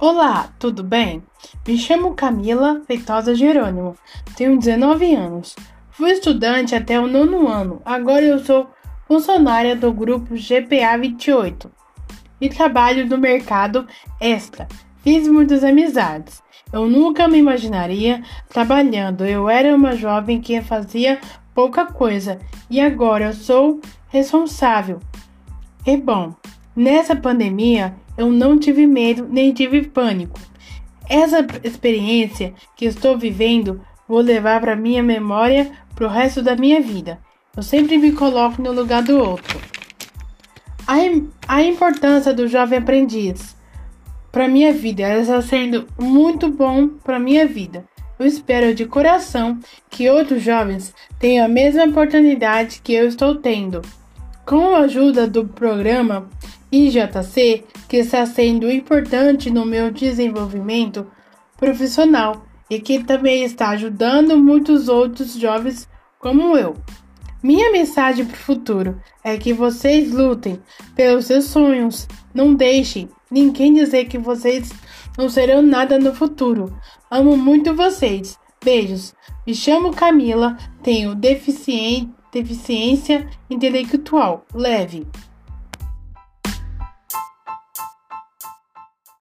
Olá, tudo bem? Me chamo Camila Feitosa Jerônimo, tenho 19 anos. Fui estudante até o nono ano, agora eu sou funcionária do grupo GPA 28 e trabalho no mercado extra. Fiz muitas amizades. Eu nunca me imaginaria trabalhando. Eu era uma jovem que fazia pouca coisa e agora eu sou responsável. E bom, nessa pandemia eu não tive medo nem tive pânico. Essa experiência que estou vivendo vou levar para minha memória pro resto da minha vida. Eu sempre me coloco no lugar do outro. A, a importância do jovem aprendiz para minha vida ela está sendo muito bom para minha vida. Eu espero de coração que outros jovens tenham a mesma oportunidade que eu estou tendo. Com a ajuda do programa IJC, que está sendo importante no meu desenvolvimento profissional e que também está ajudando muitos outros jovens como eu. Minha mensagem para o futuro é que vocês lutem pelos seus sonhos. Não deixem ninguém dizer que vocês não serão nada no futuro. Amo muito vocês. Beijos. Me chamo Camila, tenho deficiência intelectual leve.